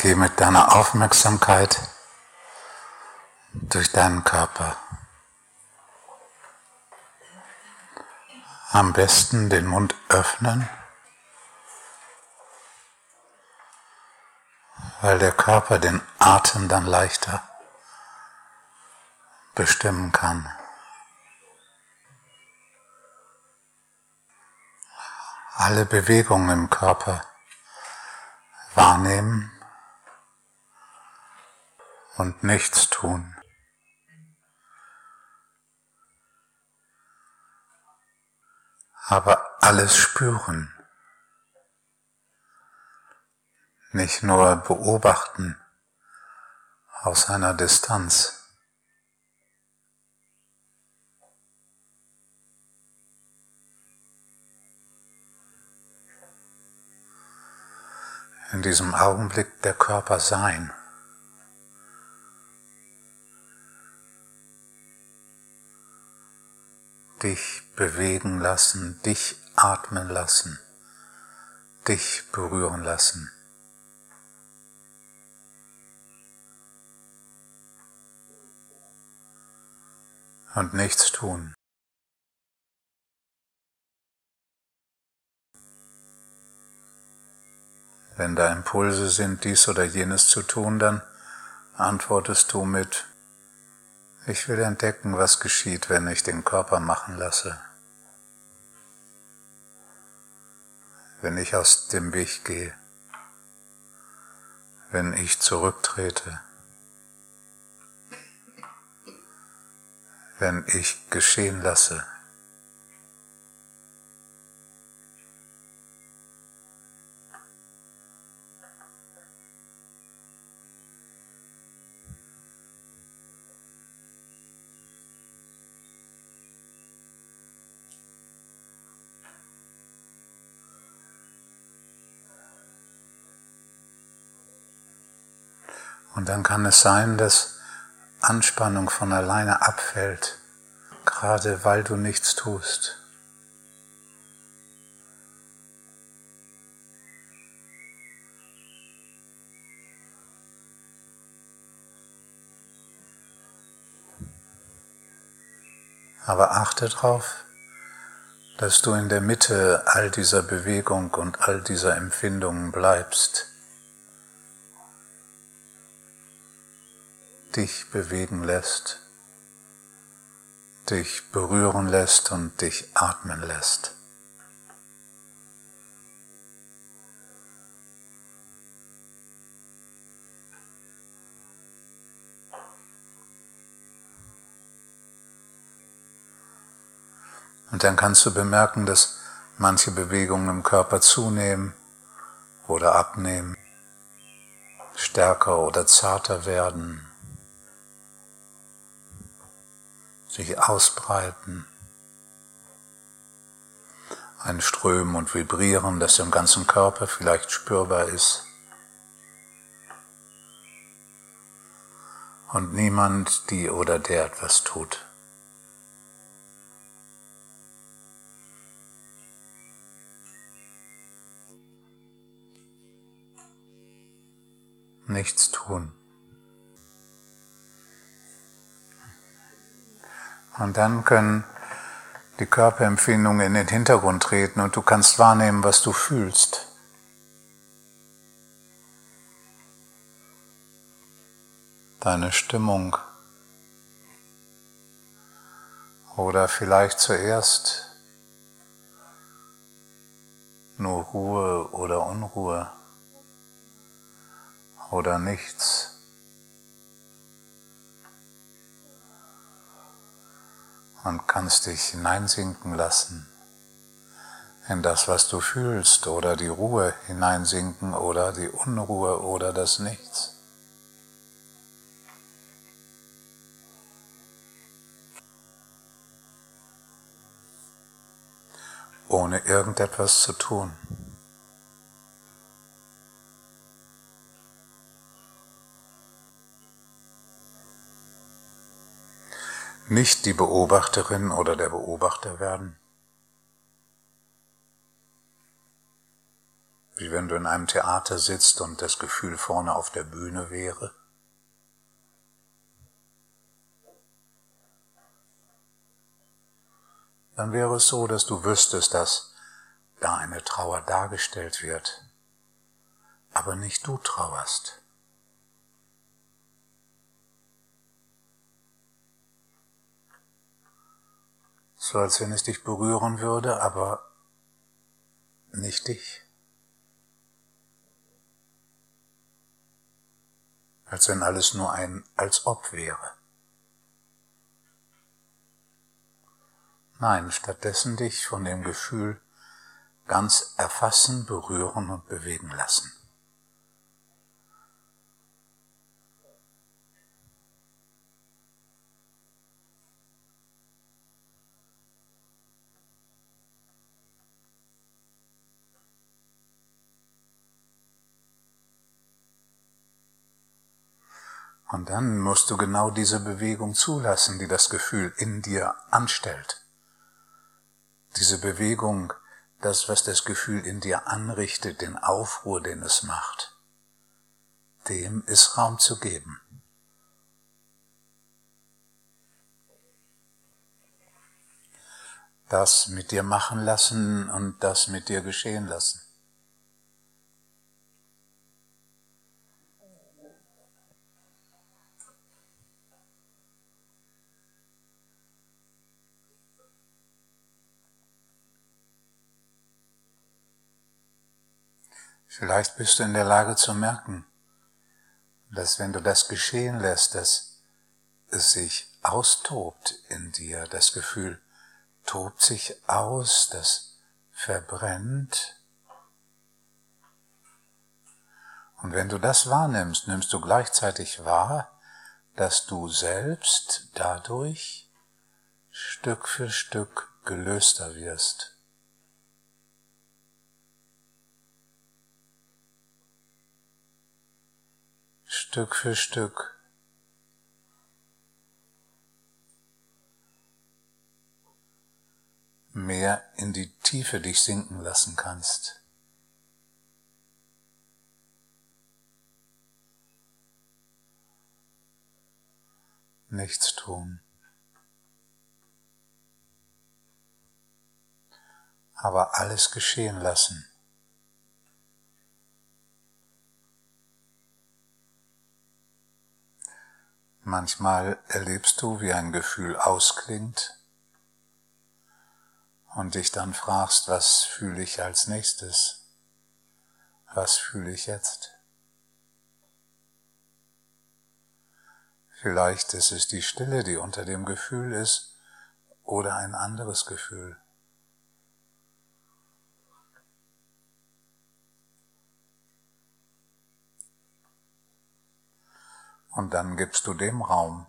Geh mit deiner Aufmerksamkeit durch deinen Körper. Am besten den Mund öffnen, weil der Körper den Atem dann leichter bestimmen kann. Alle Bewegungen im Körper wahrnehmen und nichts tun. Aber alles spüren, nicht nur beobachten aus einer Distanz. in diesem Augenblick der Körper sein. Dich bewegen lassen, dich atmen lassen, dich berühren lassen. Und nichts tun. Wenn da Impulse sind, dies oder jenes zu tun, dann antwortest du mit, ich will entdecken, was geschieht, wenn ich den Körper machen lasse. Wenn ich aus dem Weg gehe. Wenn ich zurücktrete. Wenn ich geschehen lasse. Und dann kann es sein, dass Anspannung von alleine abfällt, gerade weil du nichts tust. Aber achte darauf, dass du in der Mitte all dieser Bewegung und all dieser Empfindungen bleibst. Dich bewegen lässt, dich berühren lässt und dich atmen lässt. Und dann kannst du bemerken, dass manche Bewegungen im Körper zunehmen oder abnehmen, stärker oder zarter werden, sich ausbreiten, ein Strömen und Vibrieren, das im ganzen Körper vielleicht spürbar ist. Und niemand, die oder der etwas tut. Nichts tun. Und dann können die Körperempfindungen in den Hintergrund treten und du kannst wahrnehmen, was du fühlst. Deine Stimmung. Oder vielleicht zuerst nur Ruhe oder Unruhe oder nichts. Und kannst dich hineinsinken lassen in das, was du fühlst oder die Ruhe hineinsinken oder die Unruhe oder das Nichts. ohne irgendetwas zu tun. Nicht die Beobachterin oder der Beobachter werden. wie wenn du in einem Theater sitzt und das Gefühl vorne auf der Bühne wäre. Dann wäre es so, dass du wüsstest, dass da eine Trauer dargestellt wird, aber nicht du trauerst. So als wenn es dich berühren würde, aber nicht dich. als wenn alles nur ein als ob wäre. Nein, stattdessen dich von dem Gefühl ganz erfassen, berühren und bewegen lassen. Und dann musst du genau diese Bewegung zulassen, die das Gefühl in dir anstellt. Diese Bewegung, das, was das Gefühl in dir anrichtet, den Aufruhr, den es macht, dem ist Raum zu geben. Das mit dir machen lassen und das mit dir geschehen lassen. Vielleicht bist du in der Lage zu merken, dass wenn du das geschehen lässt, dass es sich austobt in dir, das Gefühl tobt sich aus, das verbrennt. Und wenn du das wahrnimmst, nimmst du gleichzeitig wahr, dass du selbst dadurch Stück für Stück gelöster wirst. Stück für Stück. mehr in die Tiefe dich sinken lassen kannst. Nichts tun. Aber alles geschehen lassen. Manchmal erlebst du, wie ein Gefühl ausklingt und dich dann fragst, was fühle ich als nächstes? Was fühle ich jetzt? Vielleicht ist es die Stille, die unter dem Gefühl ist, oder ein anderes Gefühl. Und dann gibst du dem Raum.